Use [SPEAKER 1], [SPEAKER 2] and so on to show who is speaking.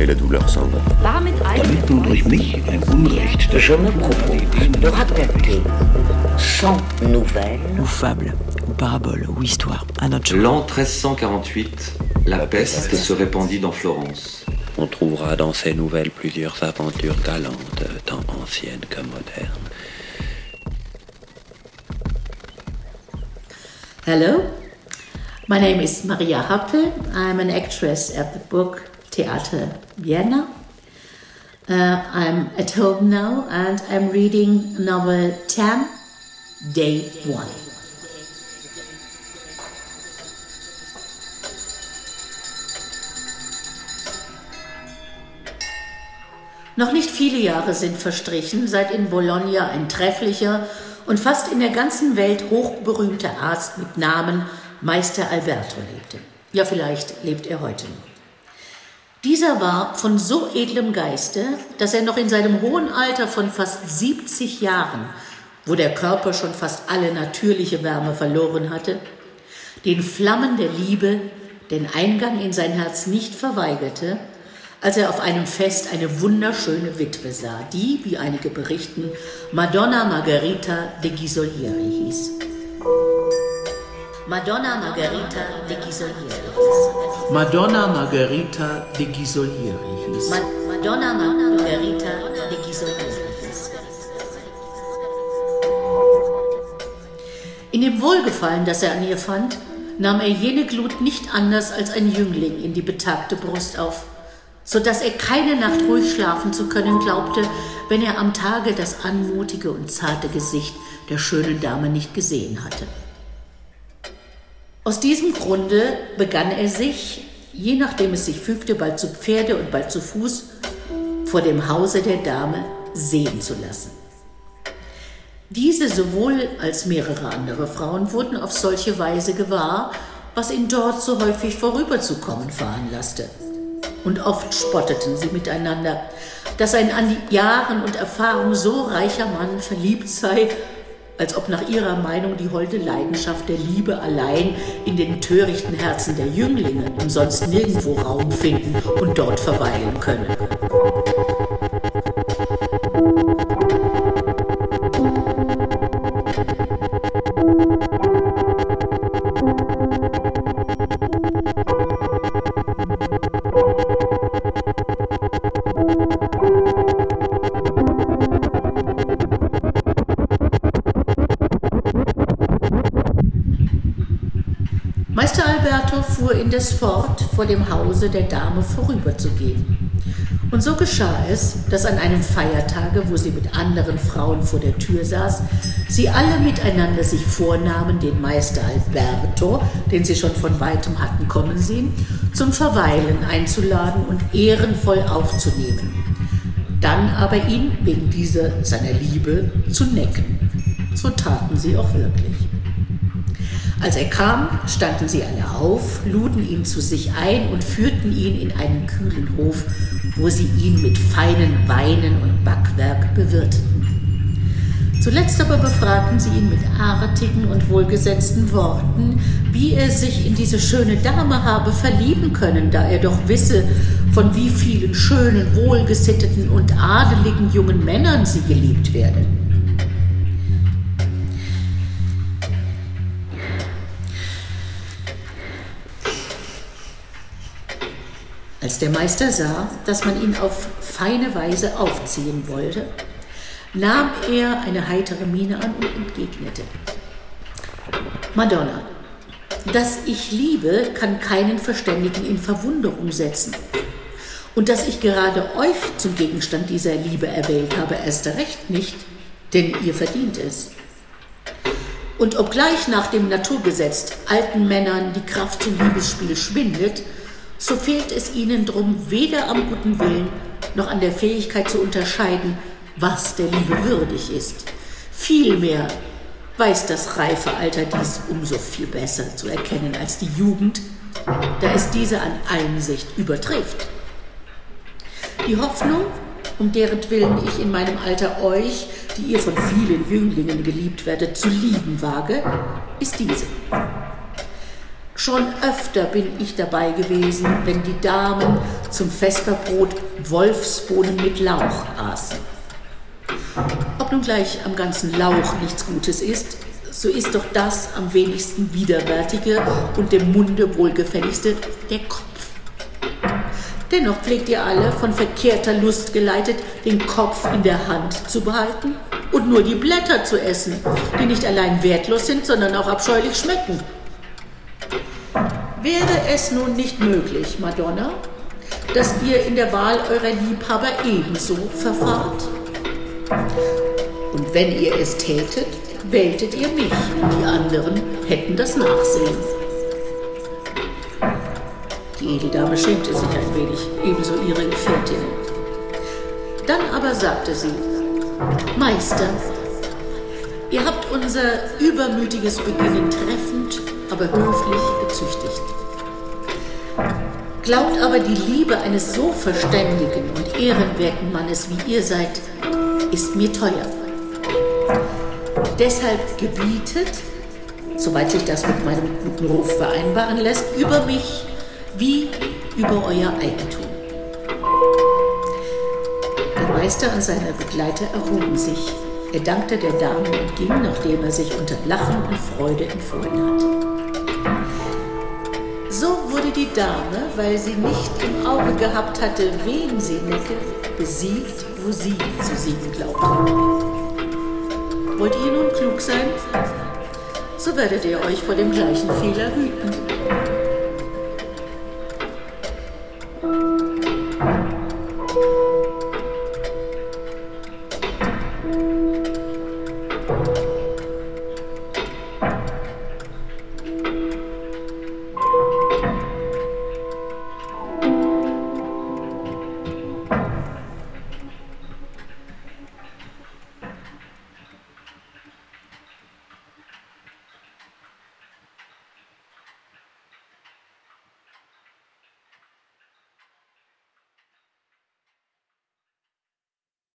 [SPEAKER 1] et la douleur s'en va.
[SPEAKER 2] Damit
[SPEAKER 3] durch mich ein Unrecht
[SPEAKER 2] Je me propose de raconter 100 nouvelles
[SPEAKER 4] ou fable, ou parabole, ou histoire, à notre.
[SPEAKER 5] L'an 1348, la peste se répandit dans Florence.
[SPEAKER 6] On trouvera dans ces nouvelles plusieurs aventures galantes, tant anciennes que modernes.
[SPEAKER 7] Hello, my name is Maria Happel. I'm an actress at the book Theater Vienna. Uh, I'm at home now and I'm reading novel 10, Day 1. Noch nicht viele Jahre sind verstrichen, seit in Bologna ein trefflicher und fast in der ganzen Welt hochberühmter Arzt mit Namen Meister Alberto lebte. Ja, vielleicht lebt er heute noch. Dieser war von so edlem Geiste, dass er noch in seinem hohen Alter von fast 70 Jahren, wo der Körper schon fast alle natürliche Wärme verloren hatte, den Flammen der Liebe den Eingang in sein Herz nicht verweigerte, als er auf einem Fest eine wunderschöne Witwe sah, die, wie einige berichten, Madonna Margherita de Ghisolieri hieß. Madonna Margherita de Ghisolieri hieß.
[SPEAKER 8] Madonna Margherita de Ghisolieri hieß.
[SPEAKER 7] Ma Madonna Margherita de Ghisolieri hieß. In dem Wohlgefallen, das er an ihr fand, nahm er jene Glut nicht anders als ein Jüngling in die betagte Brust auf, so dass er keine Nacht ruhig schlafen zu können glaubte, wenn er am Tage das anmutige und zarte Gesicht der schönen Dame nicht gesehen hatte. Aus diesem Grunde begann er sich, je nachdem es sich fügte, bald zu Pferde und bald zu Fuß, vor dem Hause der Dame sehen zu lassen. Diese sowohl als mehrere andere Frauen wurden auf solche Weise gewahr, was ihn dort so häufig vorüberzukommen veranlasste. Und oft spotteten sie miteinander, dass ein an Jahren und Erfahrung so reicher Mann verliebt sei, als ob nach ihrer Meinung die holde Leidenschaft der Liebe allein in den törichten Herzen der Jünglinge und sonst nirgendwo Raum finden und dort verweilen könne. Meister Alberto fuhr indes fort, vor dem Hause der Dame vorüberzugehen. Und so geschah es, dass an einem Feiertage, wo sie mit anderen Frauen vor der Tür saß, sie alle miteinander sich vornahmen, den Meister Alberto, den sie schon von weitem hatten kommen sehen, zum Verweilen einzuladen und ehrenvoll aufzunehmen. Dann aber ihn wegen dieser seiner Liebe zu necken. So taten sie auch wirklich. Als er kam, standen sie alle auf, luden ihn zu sich ein und führten ihn in einen kühlen Hof, wo sie ihn mit feinen Weinen und Backwerk bewirteten. Zuletzt aber befragten sie ihn mit artigen und wohlgesetzten Worten, wie er sich in diese schöne Dame habe verlieben können, da er doch wisse, von wie vielen schönen, wohlgesitteten und adeligen jungen Männern sie geliebt werde. Als der Meister sah, dass man ihn auf feine Weise aufziehen wollte, nahm er eine heitere Miene an und entgegnete. Madonna, dass ich liebe, kann keinen Verständigen in Verwunderung setzen. Und dass ich gerade euch zum Gegenstand dieser Liebe erwählt habe, erst recht nicht, denn ihr verdient es. Und obgleich nach dem Naturgesetz alten Männern die Kraft zum Liebesspiel schwindet, so fehlt es ihnen drum weder am guten Willen noch an der Fähigkeit zu unterscheiden, was der Liebe würdig ist. Vielmehr weiß das reife Alter dies umso viel besser zu erkennen als die Jugend, da es diese an Einsicht übertrifft. Die Hoffnung, um deren Willen ich in meinem Alter euch, die ihr von vielen Jünglingen geliebt werdet, zu lieben wage, ist diese. Schon öfter bin ich dabei gewesen, wenn die Damen zum Vesperbrot Wolfsbohnen mit Lauch aßen. Ob nun gleich am ganzen Lauch nichts Gutes ist, so ist doch das am wenigsten widerwärtige und dem Munde wohlgefälligste der Kopf. Dennoch pflegt ihr alle, von verkehrter Lust geleitet, den Kopf in der Hand zu behalten und nur die Blätter zu essen, die nicht allein wertlos sind, sondern auch abscheulich schmecken. Wäre es nun nicht möglich, Madonna, dass ihr in der Wahl eurer Liebhaber ebenso verfahrt? Und wenn ihr es tätet, wähltet ihr mich, die anderen hätten das Nachsehen. Die Edeldame schämte sich ein wenig, ebenso ihre Gefährtin. Dann aber sagte sie, Meister, ihr habt unser übermütiges Beginnen treffend, aber höflich gezüchtigt. Glaubt aber die Liebe eines so verständigen und ehrenwerten Mannes wie ihr seid, ist mir teuer. Deshalb gebietet, soweit sich das mit meinem guten Ruf vereinbaren lässt, über mich wie über euer Eigentum. Der Meister und seine Begleiter erhoben sich. Er dankte der Dame und ging, nachdem er sich unter Lachen und Freude empfohlen hatte. So wurde die Dame, weil sie nicht im Auge gehabt hatte, wen sie necke, besiegt, wo sie zu siegen glaubte. Wollt ihr nun klug sein? So werdet ihr euch vor dem gleichen Fehler hüten.